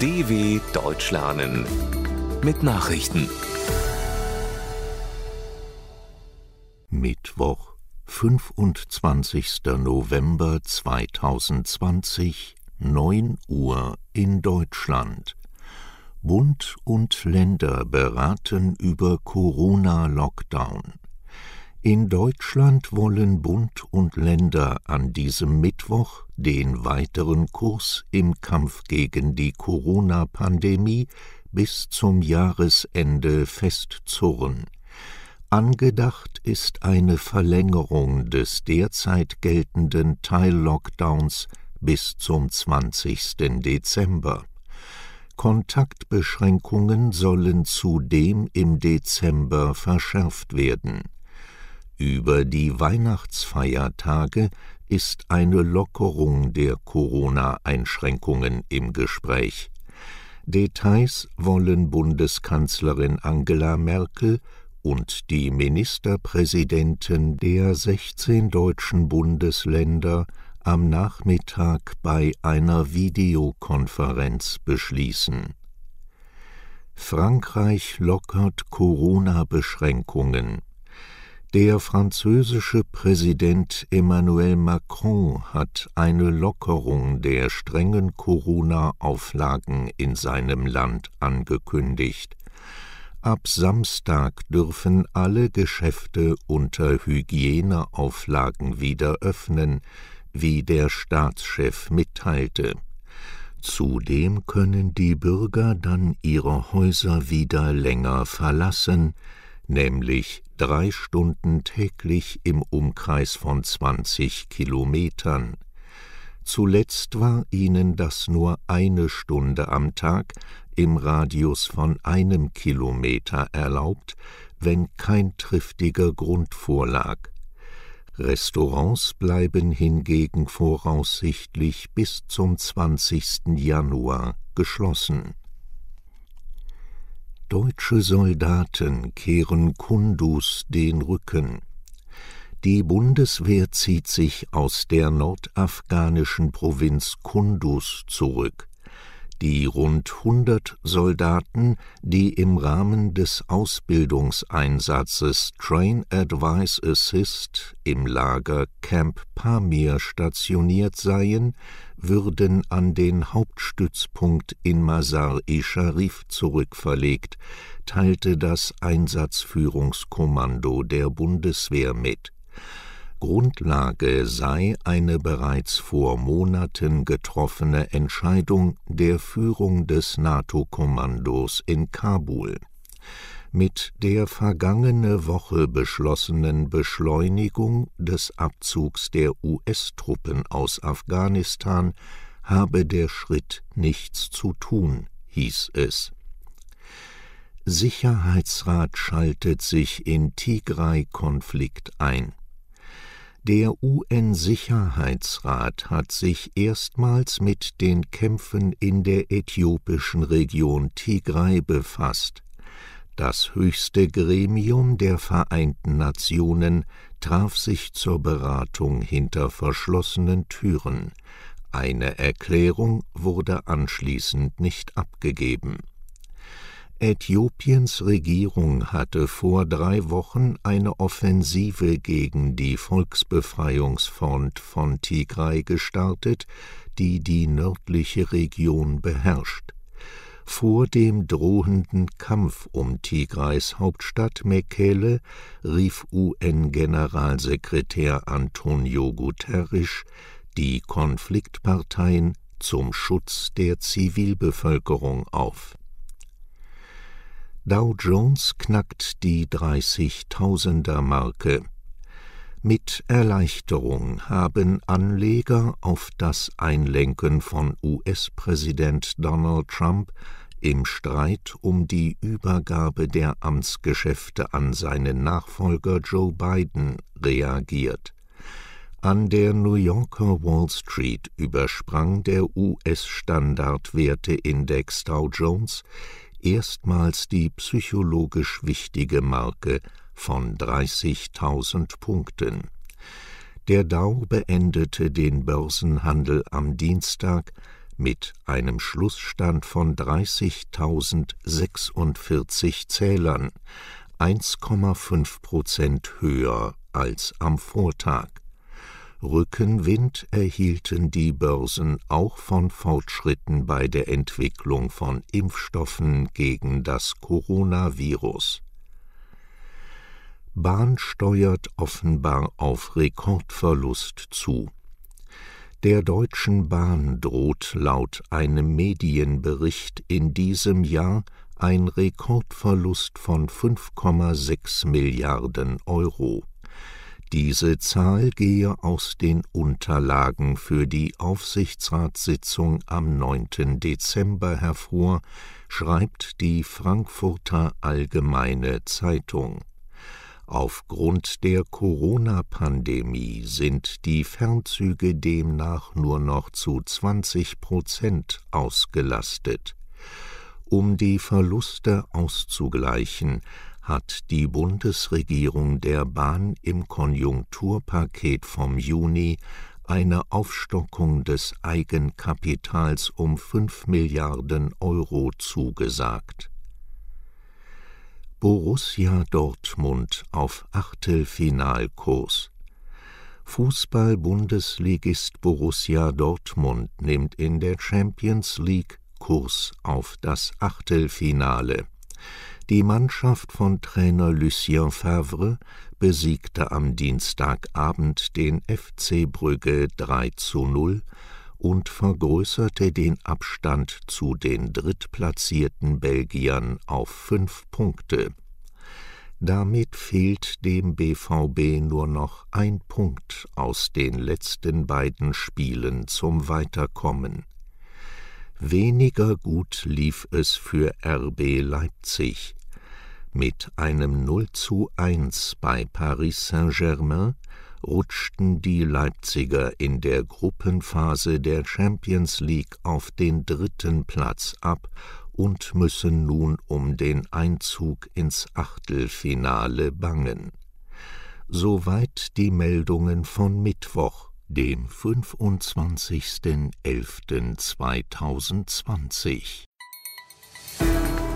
DW Deutsch lernen mit Nachrichten. Mittwoch, 25. November 2020, 9 Uhr in Deutschland. Bund und Länder beraten über Corona-Lockdown. In Deutschland wollen Bund und Länder an diesem Mittwoch den weiteren Kurs im Kampf gegen die Corona-Pandemie bis zum Jahresende festzurren. Angedacht ist eine Verlängerung des derzeit geltenden Teil-Lockdowns bis zum 20. Dezember. Kontaktbeschränkungen sollen zudem im Dezember verschärft werden. Über die Weihnachtsfeiertage ist eine Lockerung der Corona-Einschränkungen im Gespräch. Details wollen Bundeskanzlerin Angela Merkel und die Ministerpräsidenten der 16 deutschen Bundesländer am Nachmittag bei einer Videokonferenz beschließen. Frankreich lockert Corona-Beschränkungen. Der französische Präsident Emmanuel Macron hat eine Lockerung der strengen Corona-Auflagen in seinem Land angekündigt. Ab Samstag dürfen alle Geschäfte unter Hygieneauflagen wieder öffnen, wie der Staatschef mitteilte. Zudem können die Bürger dann ihre Häuser wieder länger verlassen, nämlich drei Stunden täglich im Umkreis von 20 Kilometern. Zuletzt war ihnen das nur eine Stunde am Tag im Radius von einem Kilometer erlaubt, wenn kein triftiger Grund vorlag. Restaurants bleiben hingegen voraussichtlich bis zum 20. Januar geschlossen. Deutsche Soldaten kehren Kundus den Rücken. Die Bundeswehr zieht sich aus der nordafghanischen Provinz Kundus zurück die rund 100 Soldaten, die im Rahmen des Ausbildungseinsatzes Train Advice Assist im Lager Camp Pamir stationiert seien, würden an den Hauptstützpunkt in Masar-e-Sharif zurückverlegt, teilte das Einsatzführungskommando der Bundeswehr mit Grundlage sei eine bereits vor Monaten getroffene Entscheidung der Führung des NATO-Kommandos in Kabul. Mit der vergangene Woche beschlossenen Beschleunigung des Abzugs der US-Truppen aus Afghanistan habe der Schritt nichts zu tun, hieß es. Sicherheitsrat schaltet sich in Tigray-Konflikt ein. Der UN-Sicherheitsrat hat sich erstmals mit den Kämpfen in der äthiopischen Region Tigray befasst. Das höchste Gremium der Vereinten Nationen traf sich zur Beratung hinter verschlossenen Türen. Eine Erklärung wurde anschließend nicht abgegeben Äthiopiens Regierung hatte vor drei Wochen eine Offensive gegen die Volksbefreiungsfront von Tigray gestartet, die die nördliche Region beherrscht. Vor dem drohenden Kampf um Tigrays Hauptstadt Mekele rief UN-Generalsekretär Antonio Guterres die Konfliktparteien zum Schutz der Zivilbevölkerung auf Dow Jones knackt die 30.000er Marke. Mit Erleichterung haben Anleger auf das Einlenken von US-Präsident Donald Trump im Streit um die Übergabe der Amtsgeschäfte an seinen Nachfolger Joe Biden reagiert. An der New Yorker Wall Street übersprang der US-Standardwerteindex Dow Jones erstmals die psychologisch wichtige Marke von 30.000 Punkten. Der Dow beendete den Börsenhandel am Dienstag mit einem Schlussstand von 30.046 Zählern, 1,5 Prozent höher als am Vortag. Rückenwind erhielten die Börsen auch von Fortschritten bei der Entwicklung von Impfstoffen gegen das Coronavirus. Bahn steuert offenbar auf Rekordverlust zu. Der Deutschen Bahn droht laut einem Medienbericht in diesem Jahr ein Rekordverlust von 5,6 Milliarden Euro. Diese Zahl gehe aus den Unterlagen für die Aufsichtsratssitzung am 9. Dezember hervor, schreibt die Frankfurter Allgemeine Zeitung. Aufgrund der Corona-Pandemie sind die Fernzüge demnach nur noch zu 20 Prozent ausgelastet. Um die Verluste auszugleichen, hat die Bundesregierung der Bahn im Konjunkturpaket vom Juni eine Aufstockung des Eigenkapitals um 5 Milliarden Euro zugesagt Borussia Dortmund auf Achtelfinalkurs. Fußball-Bundesligist Borussia Dortmund nimmt in der Champions League Kurs auf das Achtelfinale. Die Mannschaft von Trainer Lucien Favre besiegte am Dienstagabend den FC Brügge 3 zu 0 und vergrößerte den Abstand zu den drittplatzierten Belgiern auf fünf Punkte. Damit fehlt dem BVB nur noch ein Punkt aus den letzten beiden Spielen zum Weiterkommen. Weniger gut lief es für RB Leipzig. Mit einem 0 zu 1 bei Paris Saint-Germain rutschten die Leipziger in der Gruppenphase der Champions League auf den dritten Platz ab und müssen nun um den Einzug ins Achtelfinale bangen. Soweit die Meldungen von Mittwoch, dem 25.11.2020.